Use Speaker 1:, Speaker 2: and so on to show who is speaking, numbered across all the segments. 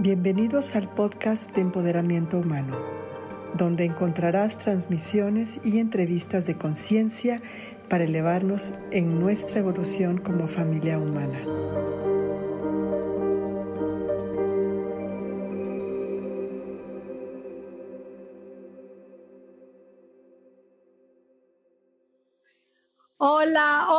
Speaker 1: Bienvenidos al podcast de Empoderamiento Humano, donde encontrarás transmisiones y entrevistas de conciencia para elevarnos en nuestra evolución como familia humana.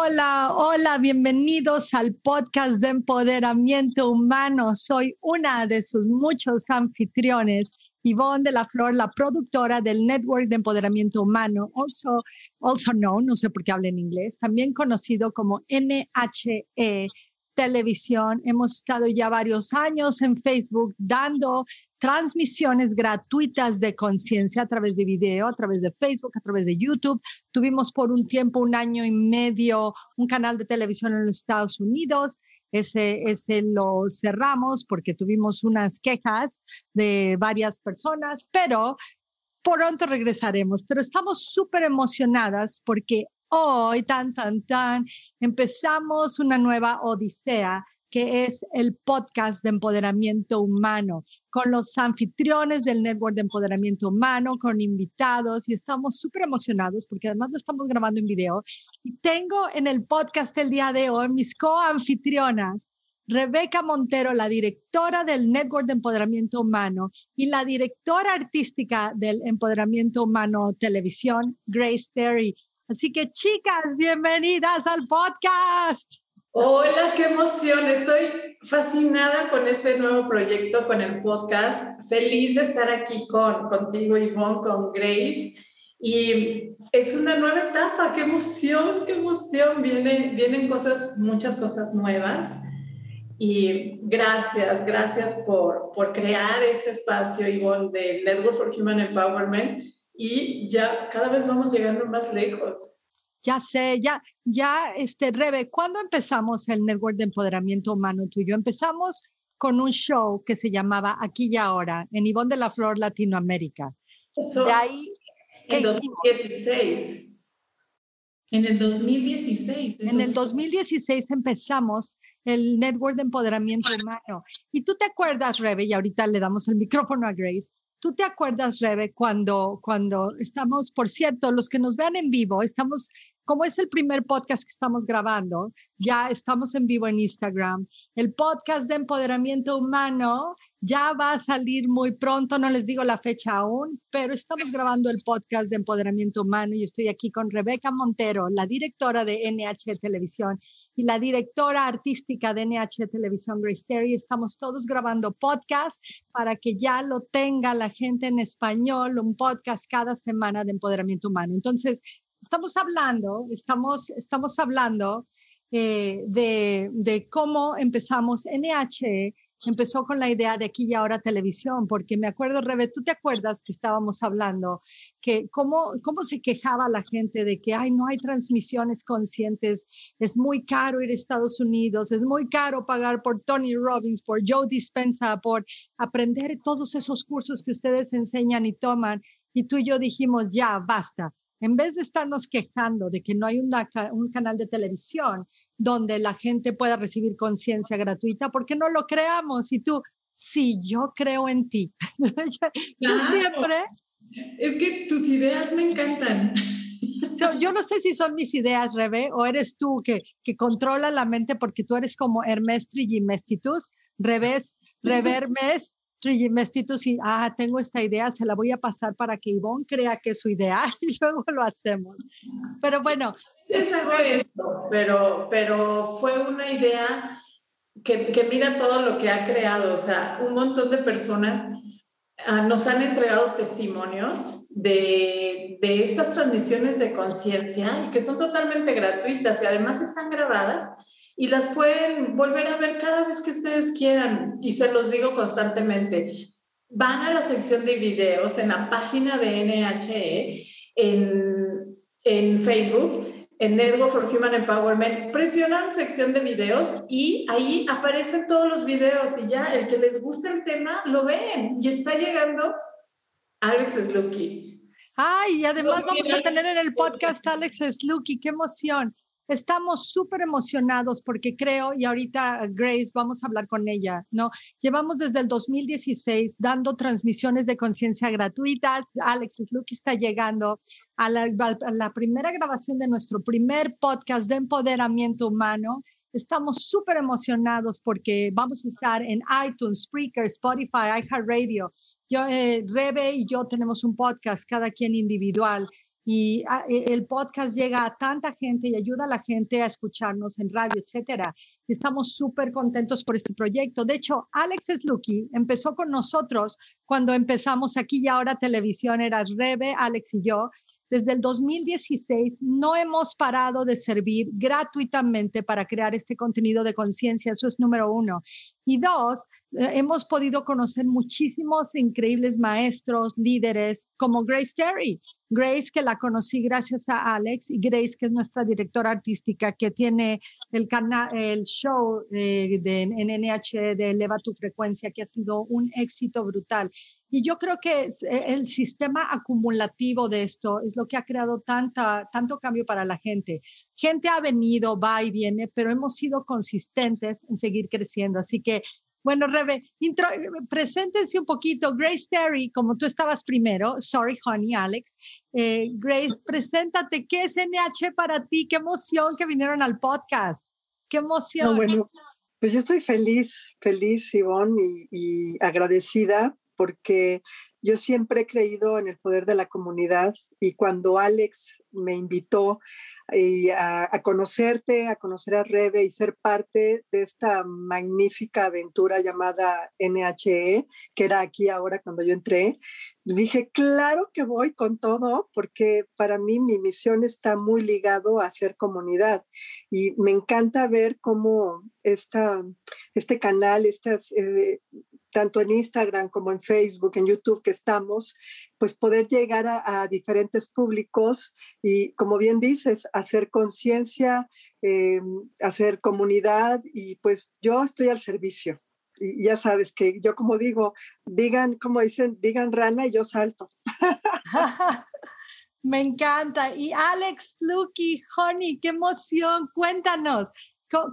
Speaker 2: Hola, hola, bienvenidos al podcast de empoderamiento humano. Soy una de sus muchos anfitriones, Yvonne de la Flor, la productora del Network de Empoderamiento Humano, also, also known, no sé por qué habla en inglés, también conocido como NHE televisión. Hemos estado ya varios años en Facebook dando transmisiones gratuitas de conciencia a través de video, a través de Facebook, a través de YouTube. Tuvimos por un tiempo, un año y medio, un canal de televisión en los Estados Unidos. Ese, ese lo cerramos porque tuvimos unas quejas de varias personas, pero pronto regresaremos. Pero estamos súper emocionadas porque hoy, tan, tan, tan, empezamos una nueva odisea que es el podcast de empoderamiento humano, con los anfitriones del Network de Empoderamiento Humano, con invitados, y estamos súper emocionados porque además lo estamos grabando en video. Y tengo en el podcast el día de hoy mis co-anfitrionas, Rebeca Montero, la directora del Network de Empoderamiento Humano, y la directora artística del Empoderamiento Humano Televisión, Grace Terry. Así que chicas, bienvenidas al podcast.
Speaker 3: Hola, qué emoción. Estoy fascinada con este nuevo proyecto, con el podcast. Feliz de estar aquí con, contigo, Ivonne, con Grace. Y es una nueva etapa. Qué emoción, qué emoción. Viene, vienen cosas, muchas cosas nuevas. Y gracias, gracias por, por crear este espacio, Ivonne, de Network for Human Empowerment y ya cada vez vamos llegando más lejos.
Speaker 2: Ya sé, ya, ya, este, Rebe, ¿cuándo empezamos el Network de Empoderamiento Humano tuyo? Empezamos con un show que se llamaba Aquí y Ahora, en Ivón de la Flor, Latinoamérica.
Speaker 3: Eso, de ahí, en 2016. En el 2016.
Speaker 2: En el 2016 empezamos el Network de Empoderamiento Humano. Y tú te acuerdas, Rebe, y ahorita le damos el micrófono a Grace, ¿Tú te acuerdas, Rebe, cuando, cuando estamos, por cierto, los que nos vean en vivo, estamos, como es el primer podcast que estamos grabando, ya estamos en vivo en Instagram. El podcast de empoderamiento humano ya va a salir muy pronto, no les digo la fecha aún, pero estamos grabando el podcast de empoderamiento humano y estoy aquí con Rebeca Montero, la directora de NH Televisión y la directora artística de NH Televisión, Grace Terry. Estamos todos grabando podcast para que ya lo tenga la gente en español, un podcast cada semana de empoderamiento humano. Entonces, estamos hablando, estamos, estamos hablando eh, de, de cómo empezamos NH empezó con la idea de aquí y ahora televisión, porque me acuerdo, Rebe, tú te acuerdas que estábamos hablando que cómo, cómo se quejaba la gente de que, ay, no hay transmisiones conscientes, es muy caro ir a Estados Unidos, es muy caro pagar por Tony Robbins, por Joe Dispensa, por aprender todos esos cursos que ustedes enseñan y toman. Y tú y yo dijimos, ya, basta en vez de estarnos quejando de que no hay un canal de televisión donde la gente pueda recibir conciencia gratuita, ¿por qué no lo creamos? Y tú, sí, yo creo en ti. yo siempre...
Speaker 3: Es que tus ideas me encantan.
Speaker 2: Yo, no sé si son mis ideas, Rebe, o eres tú que, que controla la mente porque tú eres como Hermes Trimestitus, revés, revermes, Trillimestitus y, ah, tengo esta idea, se la voy a pasar para que Ivonne crea que es su idea y luego lo hacemos. Pero bueno.
Speaker 3: Es esto, pero, pero fue una idea que, que, mira todo lo que ha creado, o sea, un montón de personas ah, nos han entregado testimonios de, de estas transmisiones de conciencia y que son totalmente gratuitas y además están grabadas y las pueden volver a ver cada vez que ustedes quieran y se los digo constantemente. Van a la sección de videos en la página de NHE en, en Facebook, en Network for Human Empowerment, presionan sección de videos y ahí aparecen todos los videos y ya el que les gusta el tema lo ven y está llegando Alex Slucky.
Speaker 2: Ay, y además vamos a tener en el podcast Alex Slucky, qué emoción. Estamos súper emocionados porque creo, y ahorita Grace, vamos a hablar con ella, ¿no? Llevamos desde el 2016 dando transmisiones de conciencia gratuitas. Alex Luke está llegando a la, a la primera grabación de nuestro primer podcast de empoderamiento humano. Estamos súper emocionados porque vamos a estar en iTunes, Spreaker, Spotify, iHeartRadio. Yo, eh, Rebe y yo tenemos un podcast, cada quien individual y ah, e, el podcast llega a tanta gente y ayuda a la gente a escucharnos en radio, etcétera. Estamos súper contentos por este proyecto. De hecho, Alex Slucky empezó con nosotros cuando empezamos aquí y ahora televisión, era Rebe, Alex y yo. Desde el 2016 no hemos parado de servir gratuitamente para crear este contenido de conciencia. Eso es número uno. Y dos, eh, hemos podido conocer muchísimos increíbles maestros, líderes como Grace Terry. Grace, que la conocí gracias a Alex, y Grace, que es nuestra directora artística, que tiene el canal, el show de, de, en NH de Eleva tu Frecuencia, que ha sido un éxito brutal. Y yo creo que es eh, el sistema acumulativo de esto es lo que ha creado tanta, tanto cambio para la gente. Gente ha venido, va y viene, pero hemos sido consistentes en seguir creciendo. Así que, bueno, Rebe, intro, preséntense un poquito. Grace Terry, como tú estabas primero, sorry, honey, Alex. Eh, Grace, preséntate. ¿Qué es NH para ti? Qué emoción que vinieron al podcast. Qué emoción.
Speaker 1: bueno, pues yo estoy feliz, feliz, Ivonne, y, y agradecida porque yo siempre he creído en el poder de la comunidad y cuando Alex me invitó a, a, conocerte, a conocer a Rebe y ser parte de esta magnífica aventura llamada NHE, que era aquí ahora cuando yo entré, dije, claro que voy con todo, porque para mí mi misión está muy ligado a hacer comunidad y me encanta ver cómo esta, este canal, estas... Eh, tanto en Instagram como en Facebook, en YouTube que estamos, pues poder llegar a, diferentes públicos y, como bien dices, hacer conciencia, eh, hacer comunidad y pues yo estoy al servicio. Y ya sabes que yo como digo, digan, como dicen, digan rana y yo salto.
Speaker 2: Me encanta. Y Alex, Lucky, Honey, qué emoción. Cuéntanos,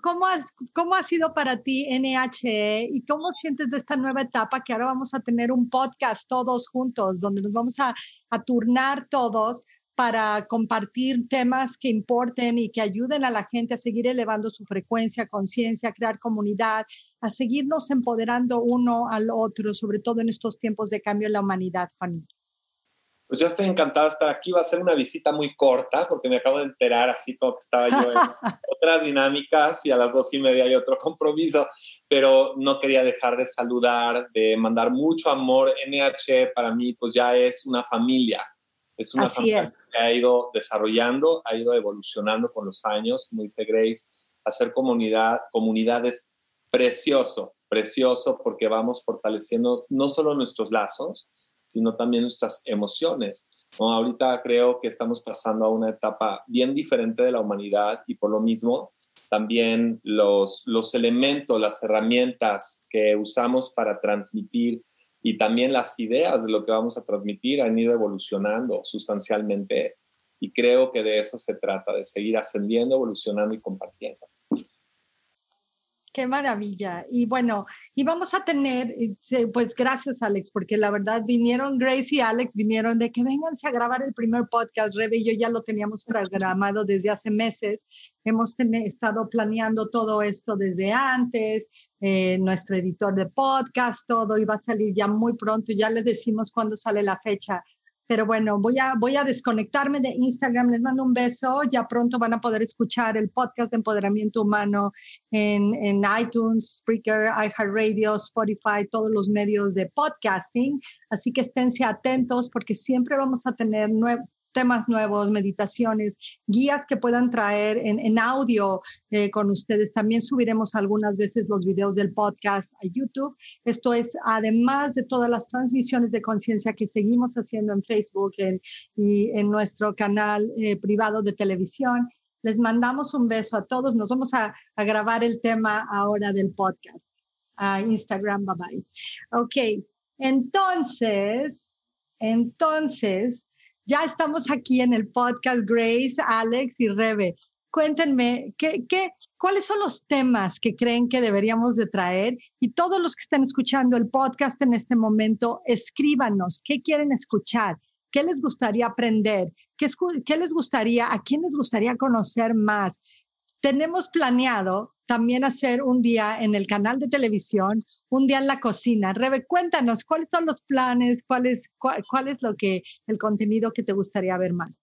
Speaker 2: ¿Cómo, has, ¿Cómo ha sido para ti NHE y cómo sientes de esta nueva etapa que ahora vamos a tener un podcast todos juntos, donde nos vamos a, a turnar todos para compartir temas que importen y que ayuden a la gente a seguir elevando su frecuencia, conciencia, crear comunidad, a seguirnos empoderando uno al otro, sobre todo en estos tiempos de cambio en la humanidad, Juanito?
Speaker 4: Pues yo estoy encantada de estar aquí. Va a ser una visita muy corta porque me acabo de enterar así como que estaba yo en otras dinámicas y a las dos y media hay otro compromiso, pero no quería dejar de saludar, de mandar mucho amor. NH para mí pues ya es una familia. Es una así familia es. que ha ido desarrollando, ha ido evolucionando con los años, como dice Grace. Hacer comunidad, comunidad es precioso, precioso porque vamos fortaleciendo no solo nuestros lazos, sino también nuestras emociones. ¿no? Ahorita creo que estamos pasando a una etapa bien diferente de la humanidad y por lo mismo también los, los elementos, las herramientas que usamos para transmitir y también las ideas de lo que vamos a transmitir han ido evolucionando sustancialmente y creo que de eso se trata, de seguir ascendiendo, evolucionando y compartiendo.
Speaker 2: Qué maravilla. Y bueno, y vamos a tener, eh, pues gracias Alex, porque la verdad vinieron Grace y Alex, vinieron de que vénganse a grabar el primer podcast. Rebe y yo ya lo teníamos programado desde hace meses. Hemos estado planeando todo esto desde antes. Eh, nuestro editor de podcast, todo iba a salir ya muy pronto. Ya les decimos cuándo sale la fecha pero bueno, voy a, voy a desconectarme de Instagram. Les mando un beso. Ya pronto van a poder escuchar el podcast de empoderamiento humano en, en iTunes, Spreaker, iHeartRadio, Spotify, todos los medios de podcasting. Así que esténse atentos porque siempre vamos a tener temas nuevos, meditaciones, guías que puedan traer en, en audio eh, con ustedes. También subiremos algunas veces los videos del podcast a YouTube. Esto es además de todas las transmisiones de conciencia que seguimos haciendo en Facebook en, y en nuestro canal eh, privado de televisión. Les mandamos un beso a todos. Nos vamos a, a grabar el tema ahora del podcast. A Instagram, bye bye. Ok, entonces, entonces, ya estamos aquí en el podcast Grace, Alex y Rebe. cuéntenme, ¿qué, qué, cuáles son los temas que creen que deberíamos de traer? Y todos los que están escuchando el podcast en este momento, escríbanos, ¿qué quieren escuchar? ¿Qué les gustaría aprender? ¿Qué, ¿Qué, les gustaría, a quién les gustaría conocer más? Tenemos planeado también hacer un día en el canal de televisión, un día en la cocina. Rebe, cuéntanos, ¿cuáles son los planes? ¿Cuál es, cuál, es lo que, el contenido que te gustaría ver más?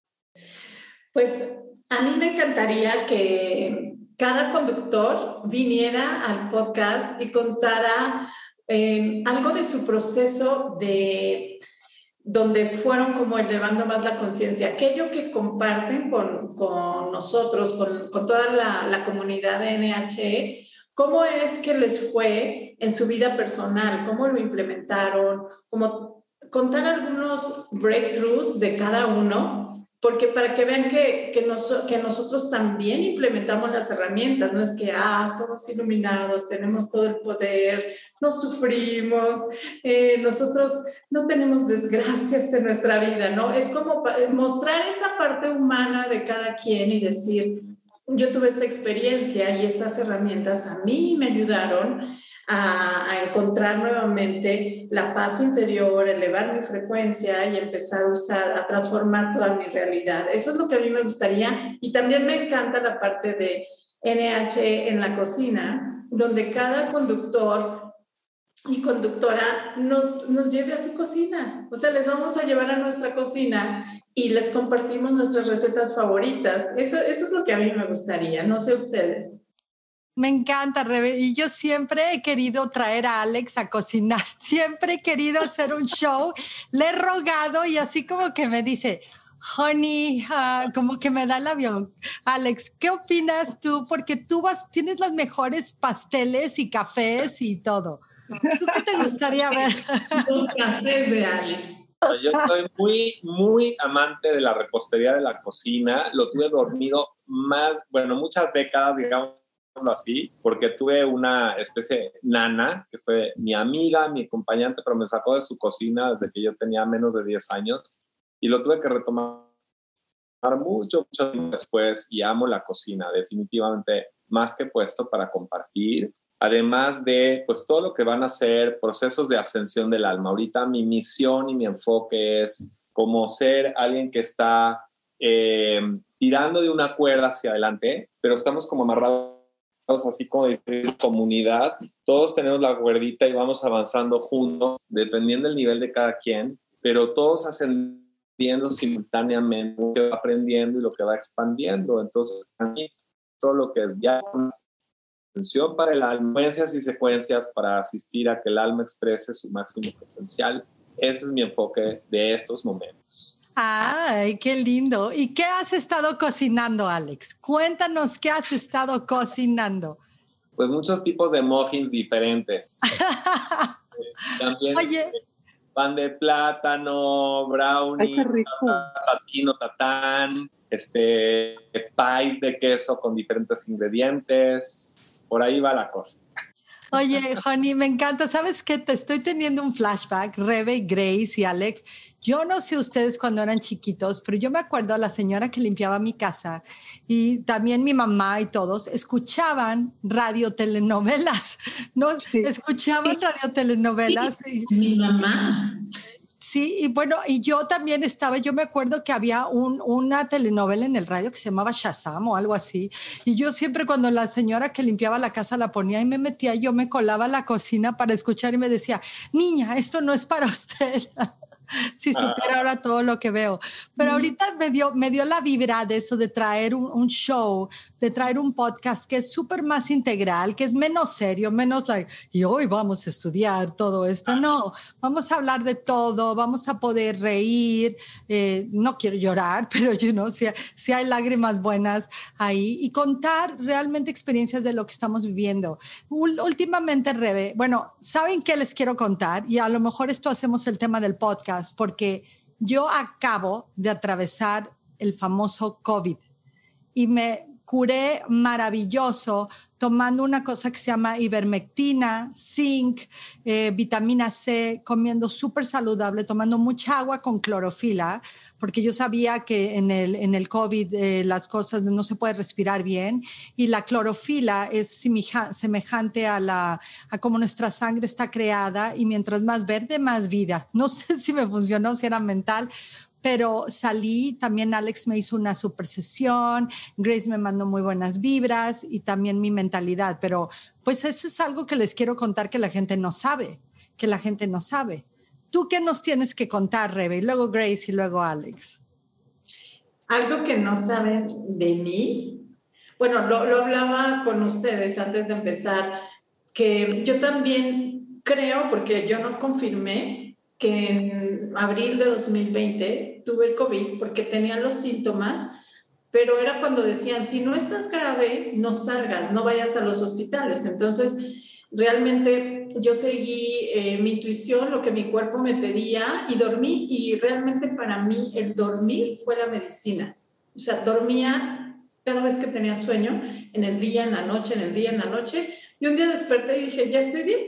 Speaker 3: Pues a mí me encantaría que cada conductor viniera al podcast y contara eh, algo de su proceso de donde fueron como elevando más la conciencia, aquello que comparten con, con nosotros, con, con toda la, la, comunidad de NHE, cómo es que les fue en su vida personal, cómo lo implementaron, como contar algunos breakthroughs de cada uno porque para que vean que, que, que, nosotros también implementamos las herramientas, no es que, ah, somos iluminados, tenemos todo el poder, no sufrimos, eh, nosotros no tenemos desgracias en nuestra vida, ¿no? Es como mostrar esa parte humana de cada quien y decir, yo tuve esta experiencia y estas herramientas a mí me ayudaron a, encontrar nuevamente la paz interior, elevar mi frecuencia y empezar a usar, a transformar toda mi realidad. Eso es lo que a mí me gustaría y también me encanta la parte de NH en la cocina, donde cada conductor y conductora nos, nos lleve a su cocina. O sea, les vamos a llevar a nuestra cocina y les compartimos nuestras recetas favoritas. Eso, eso es lo que a mí me gustaría, no sé ustedes.
Speaker 2: Me encanta, Rebe. Y yo siempre he querido traer a Alex a cocinar. Siempre he querido hacer un show. Le he rogado y así como que me dice, honey, uh, como que me da el avión. Alex, ¿qué opinas tú? Porque tú vas, tienes las mejores pasteles y cafés y todo. ¿Qué te gustaría ver?
Speaker 3: Los cafés de Alex.
Speaker 4: Yo soy muy, muy amante de la repostería de la cocina. Lo tuve dormido más, bueno, muchas décadas, digamos, así, porque tuve una especie de nana, que fue mi amiga, mi acompañante, pero me sacó de su cocina desde que yo tenía menos de 10 años y lo tuve que retomar mucho, mucho después y amo la cocina, definitivamente más que puesto para compartir. Además de, pues, todo lo que van a ser procesos de ascensión del alma. Ahorita mi misión y mi enfoque es como ser alguien que está eh, tirando de una cuerda hacia adelante, pero estamos como amarrados así como de comunidad, todos tenemos la cuerdita y vamos avanzando juntos, dependiendo del nivel de cada quien, pero todos ascendiendo simultáneamente, aprendiendo y lo que va expandiendo. Entonces, a mí, todo lo que es ya atención para el alma, secuencias y secuencias para asistir a que el alma exprese su máximo potencial. Ese es mi enfoque de estos momentos.
Speaker 2: Ay, qué lindo. ¿Y qué has estado cocinando, Alex? Cuéntanos qué has estado cocinando.
Speaker 4: Pues muchos tipos de muffins diferentes. También Oye. pan de plátano, brownies, patino, tatán, este, pies de queso con diferentes ingredientes. Por ahí va la cosa.
Speaker 2: Oye, Honey, me encanta. ¿Sabes qué? Te estoy teniendo un flashback, Rebe, Grace y Alex. Yo no sé ustedes cuando eran chiquitos, pero yo me acuerdo a la señora que limpiaba mi casa y también mi mamá y todos escuchaban radiotelenovelas, ¿no? Escuchaban radiotelenovelas.
Speaker 3: Mi mamá.
Speaker 2: Sí, y bueno, y yo también estaba, yo me acuerdo que había un, una telenovela en el radio que se llamaba Shazam o algo así, y yo siempre cuando la señora que limpiaba la casa la ponía y me metía, yo me colaba a la cocina para escuchar y me decía, niña, esto no es para usted. si supiera ahora todo lo que veo. Pero ahorita me dio, me dio la vibra de eso, de traer un, un show, de traer un podcast que es súper más integral, que es menos serio, menos like, y hoy vamos a estudiar todo esto. No, vamos a hablar de todo, vamos a poder reír. Eh, no quiero llorar, pero you know, si, si hay lágrimas buenas ahí y contar realmente experiencias de lo que estamos viviendo. últimamente, Rebe, bueno, ¿saben qué les quiero contar? Y a lo mejor esto hacemos el tema del podcast porque yo acabo de atravesar el famoso COVID y me curé maravilloso tomando una cosa que se llama ivermectina, zinc, eh, vitamina C, comiendo súper saludable, tomando mucha agua con clorofila, porque yo sabía que en el, en el COVID eh, las cosas no se puede respirar bien y la clorofila es semejante a, la, a cómo nuestra sangre está creada y mientras más verde, más vida. No sé si me funcionó, si era mental, pero salí, también Alex me hizo una super sesión, Grace me mandó muy buenas vibras y también mi mentalidad, pero pues eso es algo que les quiero contar que la gente no sabe, que la gente no sabe. ¿Tú qué nos tienes que contar, Rebe? Y luego Grace y luego Alex.
Speaker 3: Algo que no saben de mí. Bueno, lo, lo hablaba con ustedes antes de empezar, que yo también creo, porque yo no confirmé, que en abril de 2020 tuve el COVID porque tenía los síntomas, pero era cuando decían, si no estás grave, no salgas, no vayas a los hospitales. Entonces, realmente yo seguí eh, mi intuición, lo que mi cuerpo me pedía y dormí y realmente para mí el dormir fue la medicina. O sea, dormía cada vez que tenía sueño, en el día, en la noche, en el día, en la noche, y un día desperté y dije, ya estoy bien.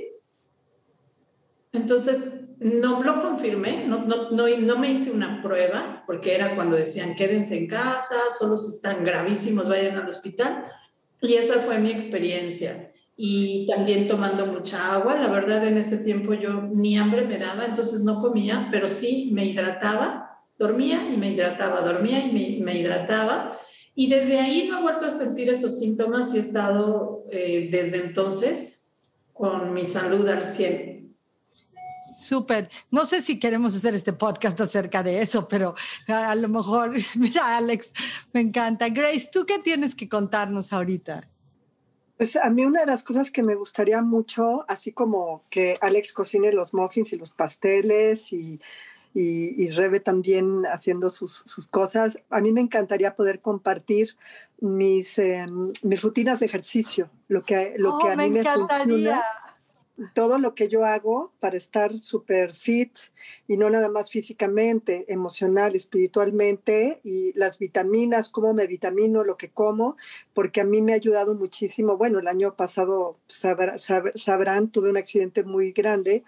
Speaker 3: Entonces, no lo confirmé, no, me hice una prueba, porque era cuando decían quédense en casa, solo si están gravísimos vayan al hospital. Y esa fue mi experiencia. Y también tomando mucha agua, la verdad en ese tiempo yo ni hambre me daba, entonces no comía, pero sí me hidrataba, dormía y me hidrataba, dormía y me, me hidrataba. Y desde ahí no he vuelto a sentir esos síntomas y he estado eh, desde entonces con mi salud al 100.
Speaker 2: Súper. No sé si queremos hacer este podcast acerca de eso, pero a, lo mejor, mira, Alex, me encanta. Grace, ¿tú qué tienes que contarnos ahorita?
Speaker 1: Pues a mí una de las cosas que me gustaría mucho, así como que Alex cocine los muffins y los pasteles y, y, Rebe también haciendo sus, sus, cosas, a mí me encantaría poder compartir mis, em, mis rutinas de ejercicio, lo que, lo que oh, a mí me funciona todo lo que yo hago para estar súper fit y no nada más físicamente, emocional, espiritualmente y las vitaminas, cómo me vitamino, lo que como, porque a mí me ha ayudado muchísimo. Bueno, el año pasado sabrán, tuve un accidente muy grande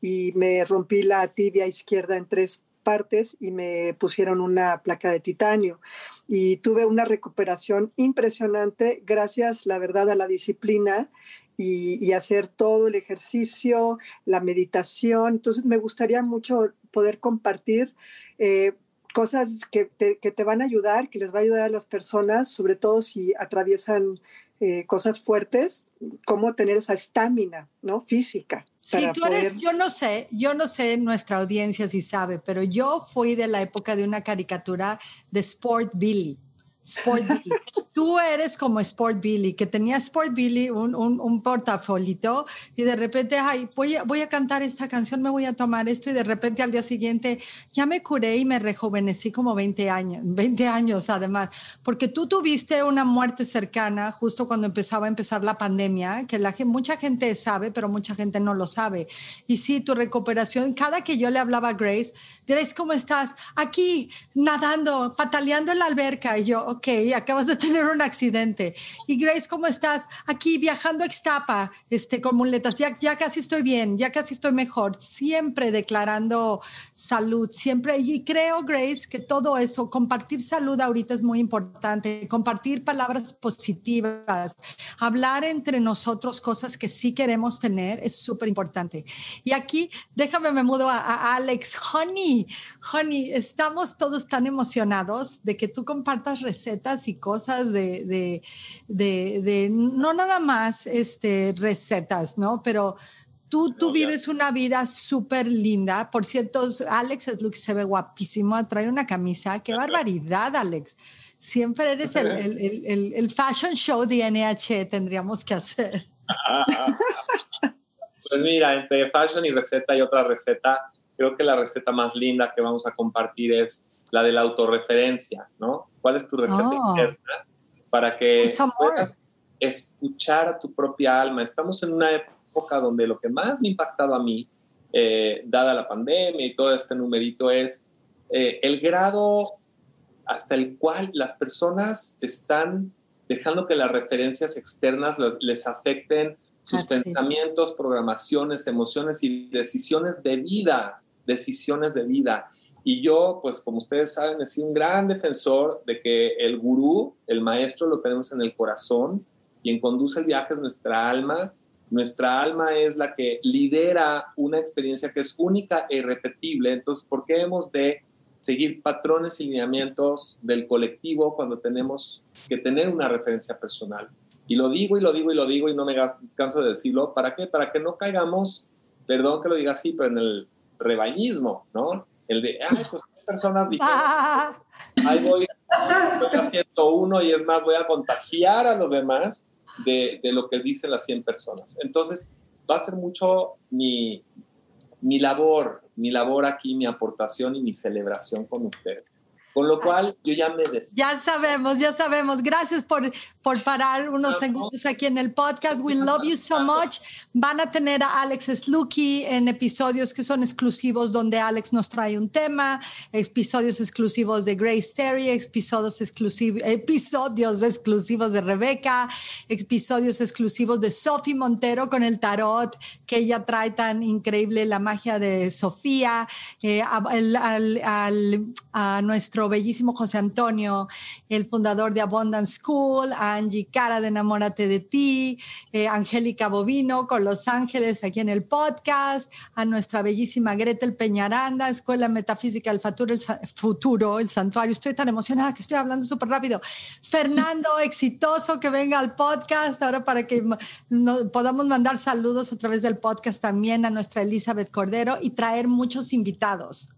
Speaker 1: y me rompí la tibia izquierda en tres partes y me pusieron una placa de titanio y tuve una recuperación impresionante gracias, la verdad, a la disciplina y, hacer todo el ejercicio, la meditación. Entonces, me gustaría mucho poder compartir eh, cosas que te, que te, van a ayudar, que les va a ayudar a las personas, sobre todo si atraviesan eh, cosas fuertes, cómo tener esa estamina, ¿no? Física.
Speaker 2: Si tú eres, yo no sé, yo no sé nuestra audiencia si sabe, pero yo fui de la época de una caricatura de Sport Billy Sport Billy. Tú eres como Sport Billy, que tenía Sport Billy un, un, portafolito y de repente, ay, voy a, voy a cantar esta canción, me voy a tomar esto y de repente al día siguiente ya me curé y me rejuvenecí como 20 años, 20 años además, porque tú tuviste una muerte cercana justo cuando empezaba a empezar la pandemia, que la, mucha gente sabe, pero mucha gente no lo sabe. Y sí, tu recuperación, cada que yo le hablaba a Grace, Grace, ¿cómo estás? Aquí, nadando, pataleando en la alberca. Y yo, ok, acabas de tener un accidente. Y Grace, ¿cómo estás? Aquí viajando a Extapa, este, con muletas, ya, ya casi estoy bien, ya casi estoy mejor, siempre declarando salud, siempre. Y creo, Grace, que todo eso, compartir salud ahorita es muy importante, compartir palabras positivas, hablar entre nosotros cosas que sí queremos tener es súper importante. Y aquí, déjame, me mudo a, a Alex. Honey, honey, estamos todos tan emocionados de que tú compartas recetas y cosas de, de, de, de no nada más este, recetas, ¿no? Pero tú, tú vives una vida súper linda. Por cierto, Alex es lo que se ve guapísimo, trae una camisa. ¡Qué barbaridad, Alex! Siempre eres el, el, el, el fashion show de NH, tendríamos que hacer.
Speaker 4: Pues mira, entre fashion y receta y otra receta, creo que la receta más linda que vamos a compartir es la de la autorreferencia, ¿no? ¿Cuál es tu receta oh. interna? Para que puedas escuchar a tu propia alma. Estamos en una época donde lo que más me ha impactado a mí, eh, dada la pandemia y todo este numerito, es eh, el grado hasta el cual las personas están dejando que las referencias externas les afecten sus pensamientos, programaciones, emociones y decisiones de vida, decisiones de vida. Y yo, pues como ustedes saben, he sido un gran defensor de que el gurú, el maestro, lo tenemos en el corazón. Quien conduce el viaje es nuestra alma. Nuestra alma es la que lidera una experiencia que es única e irrepetible. Entonces, ¿por qué hemos de seguir patrones y lineamientos del colectivo cuando tenemos que tener una referencia personal? Y lo digo y lo digo y lo digo y no me canso de decirlo. ¿Para qué? Para que no caigamos, perdón que lo diga así, pero en el rebañismo, ¿no? El de, ay, pues personas dijeron, ahí voy, voy haciendo uno y es más, voy a contagiar a los demás de, de, lo que dicen las 100 personas. Entonces, va a ser mucho mi, mi labor, mi labor aquí, mi aportación y mi celebración con ustedes. Con lo cual, yo ya me despido.
Speaker 2: Ya sabemos, ya sabemos. Gracias por, por parar unos segundos aquí en el podcast. We love you so much. Van a tener a Alex Slucky en episodios que son exclusivos donde Alex nos trae un tema, episodios exclusivos de Grace Terry, episodios exclusivos, episodios exclusivos de Rebeca, episodios exclusivos de Sophie Montero con el tarot, que ella trae tan increíble la magia de Sofía, eh, a nuestro bellísimo José Antonio, el fundador de Abundance School, a Angie Cara de Enamórate de ti, eh, Angélica Bovino con Los Ángeles aquí en el podcast, a nuestra bellísima Gretel Peñaranda, Escuela Metafísica del Futuro, el, futuro, el Santuario. Estoy tan emocionada que estoy hablando súper rápido. Fernando, exitoso, que venga al podcast ahora para que podamos mandar saludos a través del podcast también a nuestra Elizabeth Cordero y traer muchos invitados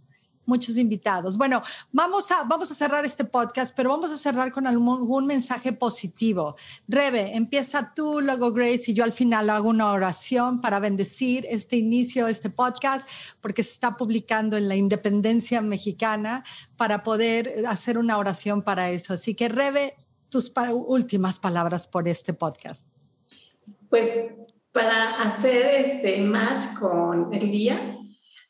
Speaker 2: muchos invitados. Bueno, vamos a, vamos a cerrar este podcast, pero vamos a cerrar con algún, mensaje positivo. Rebe, empieza tú, luego Grace y yo al final hago una oración para bendecir este inicio, este podcast, porque se está publicando en la independencia mexicana para poder hacer una oración para eso. Así que Rebe, tus últimas palabras por este podcast.
Speaker 3: Pues para hacer este match con el día,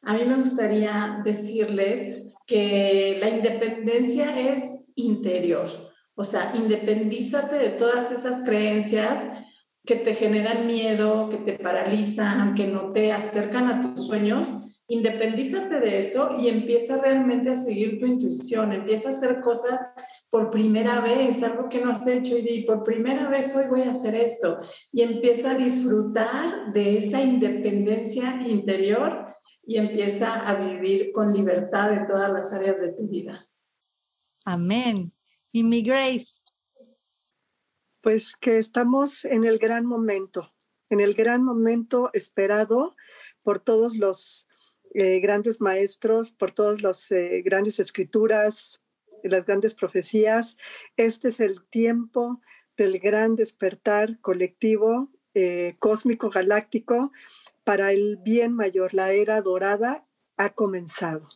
Speaker 3: a mí me gustaría decirles que la independencia es interior, o sea, independízate de todas esas creencias que te generan miedo, que te paralizan, que no te acercan a tus sueños. Independízate de eso y empieza realmente a seguir tu intuición, empieza a hacer cosas por primera vez, algo que no has hecho y por primera vez hoy voy a hacer esto y empieza a disfrutar de esa independencia interior y empieza a vivir con libertad en todas las áreas de tu vida.
Speaker 2: Amén. Y mi Grace.
Speaker 1: Pues que estamos en el gran momento, en el gran momento esperado por todos los eh, grandes maestros, por todas las eh, grandes escrituras, las grandes profecías. Este es el tiempo del gran despertar colectivo, eh, cósmico, galáctico, para el bien mayor. La era dorada ha comenzado.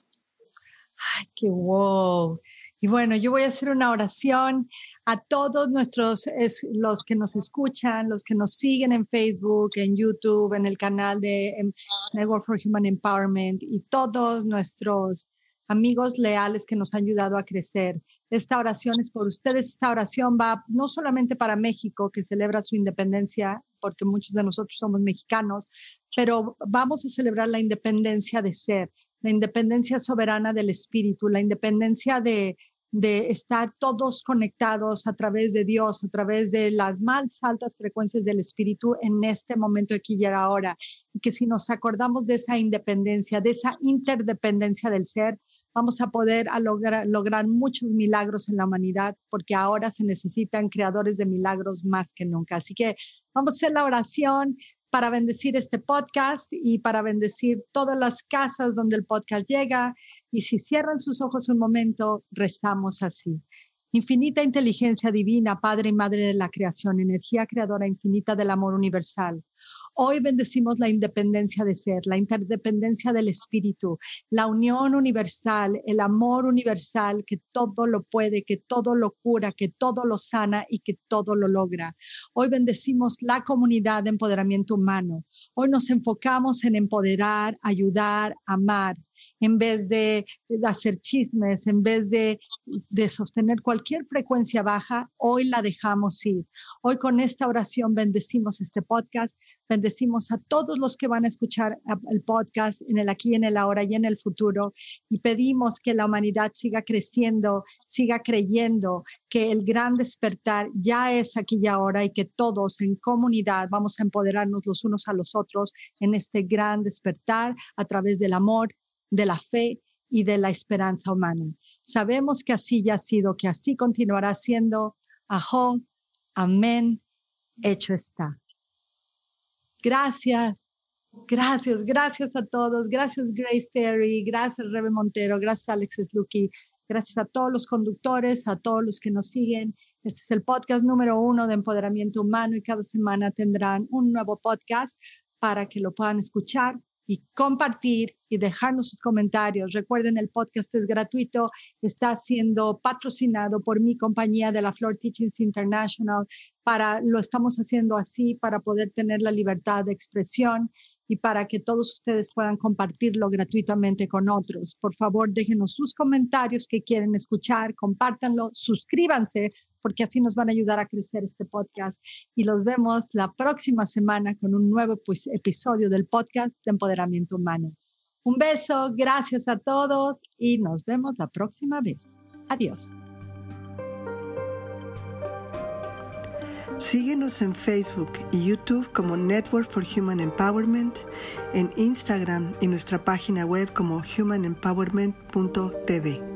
Speaker 2: Ay, qué wow. Y bueno, yo voy a hacer una oración a todos nuestros, los que nos escuchan, los que nos siguen en Facebook, en YouTube, en el canal de em, Network for Human Empowerment y todos nuestros amigos leales que nos han ayudado a crecer. Esta oración es por ustedes. Esta oración va no solamente para México, que celebra su independencia, porque muchos de nosotros somos mexicanos, pero vamos a celebrar la independencia de ser, la independencia soberana del espíritu, la independencia de, estar todos conectados a través de Dios, a través de las más altas frecuencias del espíritu en este momento aquí y ahora. Y que si nos acordamos de esa independencia, de esa interdependencia del ser, vamos a poder lograr, lograr muchos milagros en la humanidad, porque ahora se necesitan creadores de milagros más que nunca. Así que vamos a hacer la oración para bendecir este podcast y para bendecir todas las casas donde el podcast llega. Y si cierran sus ojos un momento, rezamos así. Infinita inteligencia divina, Padre y Madre de la creación, energía creadora infinita del amor universal. Hoy bendecimos la independencia de ser, la interdependencia del espíritu, la unión universal, el amor universal que todo lo puede, que todo lo cura, que todo lo sana y que todo lo logra. Hoy bendecimos la comunidad de empoderamiento humano. Hoy nos enfocamos en empoderar, ayudar, amar en vez de, hacer chismes, en vez de, sostener cualquier frecuencia baja, hoy la dejamos ir. Hoy con esta oración bendecimos este podcast, bendecimos a todos los que van a escuchar el podcast en el aquí, en el ahora y en el futuro y pedimos que la humanidad siga creciendo, siga creyendo que el gran despertar ya es aquí y ahora y que todos en comunidad vamos a empoderarnos los unos a los otros en este gran despertar a través del amor, de la fe y de la esperanza humana. Sabemos que así ya ha sido, que así continuará siendo. Ajo, amén, hecho está. Gracias, gracias, gracias a todos. Gracias Grace Terry, gracias Rebe Montero, gracias Alex Slucky, gracias a todos los conductores, a todos los que nos siguen. Este es el podcast número uno de empoderamiento humano y cada semana tendrán un nuevo podcast para que lo puedan escuchar y compartir y dejarnos sus comentarios. Recuerden, el podcast es gratuito, está siendo patrocinado por mi compañía de la Flor Teachings International. Para, lo estamos haciendo así para poder tener la libertad de expresión y para que todos ustedes puedan compartirlo gratuitamente con otros. Por favor, déjenos sus comentarios que quieren escuchar, compártanlo, suscríbanse porque así nos van a ayudar a crecer este podcast. Y los vemos la próxima semana con un nuevo pues, episodio del podcast de Empoderamiento Humano. Un beso, gracias a todos y nos vemos la próxima vez. Adiós.
Speaker 1: Síguenos en Facebook y YouTube como Network for Human Empowerment, en Instagram y nuestra página web como humanempowerment.tv.